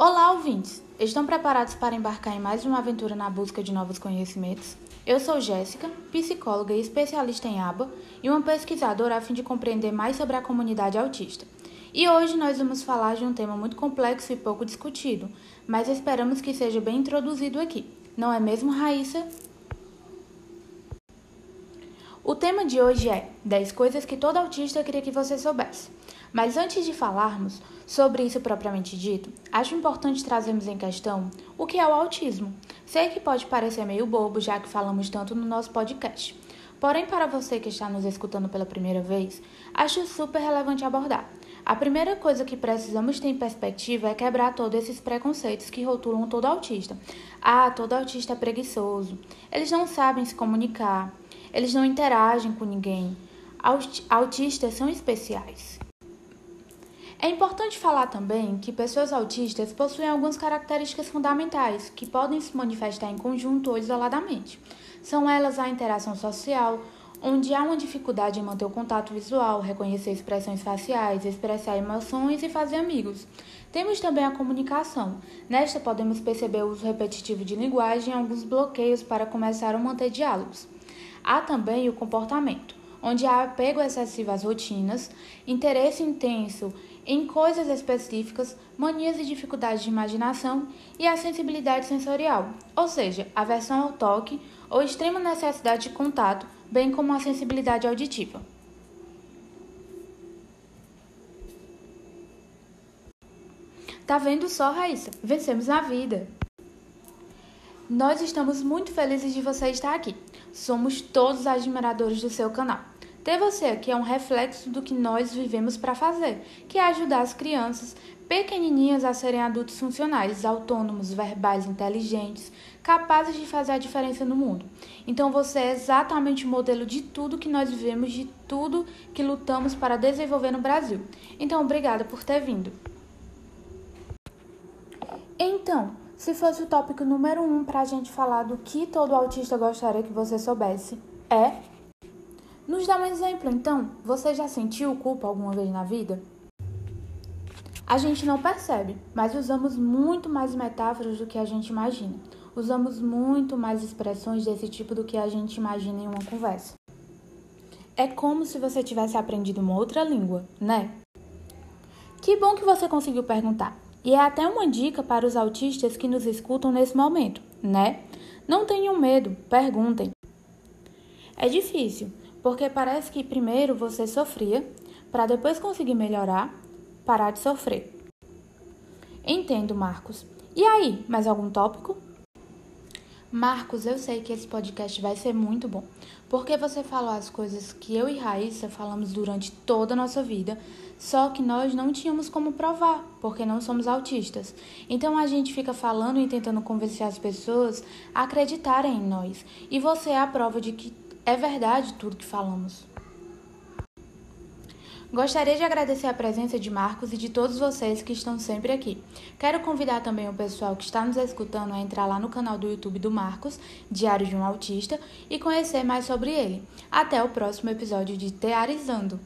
Olá, ouvintes! Estão preparados para embarcar em mais uma aventura na busca de novos conhecimentos? Eu sou Jéssica, psicóloga e especialista em aba e uma pesquisadora a fim de compreender mais sobre a comunidade autista. E hoje nós vamos falar de um tema muito complexo e pouco discutido, mas esperamos que seja bem introduzido aqui. Não é mesmo, Raíssa? O tema de hoje é 10 coisas que todo autista queria que você soubesse. Mas antes de falarmos sobre isso propriamente dito, acho importante trazermos em questão o que é o autismo. Sei que pode parecer meio bobo, já que falamos tanto no nosso podcast. Porém, para você que está nos escutando pela primeira vez, acho super relevante abordar. A primeira coisa que precisamos ter em perspectiva é quebrar todos esses preconceitos que rotulam todo autista. Ah, todo autista é preguiçoso. Eles não sabem se comunicar. Eles não interagem com ninguém. Autistas são especiais. É importante falar também que pessoas autistas possuem algumas características fundamentais que podem se manifestar em conjunto ou isoladamente. São elas a interação social, onde há uma dificuldade em manter o contato visual, reconhecer expressões faciais, expressar emoções e fazer amigos. Temos também a comunicação. Nesta podemos perceber o uso repetitivo de linguagem e alguns bloqueios para começar ou manter diálogos. Há também o comportamento, onde há apego excessivo às rotinas, interesse intenso em coisas específicas, manias e dificuldades de imaginação e a sensibilidade sensorial, ou seja, aversão ao toque ou extrema necessidade de contato, bem como a sensibilidade auditiva. Tá vendo só, Raíssa? Vencemos na vida! Nós estamos muito felizes de você estar aqui. Somos todos admiradores do seu canal. Ter você aqui é um reflexo do que nós vivemos para fazer, que é ajudar as crianças pequenininhas a serem adultos funcionais, autônomos, verbais, inteligentes, capazes de fazer a diferença no mundo. Então você é exatamente o modelo de tudo que nós vivemos, de tudo que lutamos para desenvolver no Brasil. Então, obrigada por ter vindo. Então, se fosse o tópico número um para a gente falar do que todo autista gostaria que você soubesse, é nos dá um exemplo, então. Você já sentiu culpa alguma vez na vida? A gente não percebe, mas usamos muito mais metáforas do que a gente imagina. Usamos muito mais expressões desse tipo do que a gente imagina em uma conversa. É como se você tivesse aprendido uma outra língua, né? Que bom que você conseguiu perguntar. E é até uma dica para os autistas que nos escutam nesse momento, né? Não tenham medo, perguntem. É difícil, porque parece que primeiro você sofria para depois conseguir melhorar, parar de sofrer. Entendo, Marcos. E aí, mais algum tópico? Marcos, eu sei que esse podcast vai ser muito bom, porque você falou as coisas que eu e Raíssa falamos durante toda a nossa vida, só que nós não tínhamos como provar, porque não somos autistas. Então a gente fica falando e tentando convencer as pessoas a acreditarem em nós, e você é a prova de que é verdade tudo que falamos. Gostaria de agradecer a presença de Marcos e de todos vocês que estão sempre aqui. Quero convidar também o pessoal que está nos escutando a entrar lá no canal do YouTube do Marcos, Diário de um Autista, e conhecer mais sobre ele. Até o próximo episódio de Tearizando.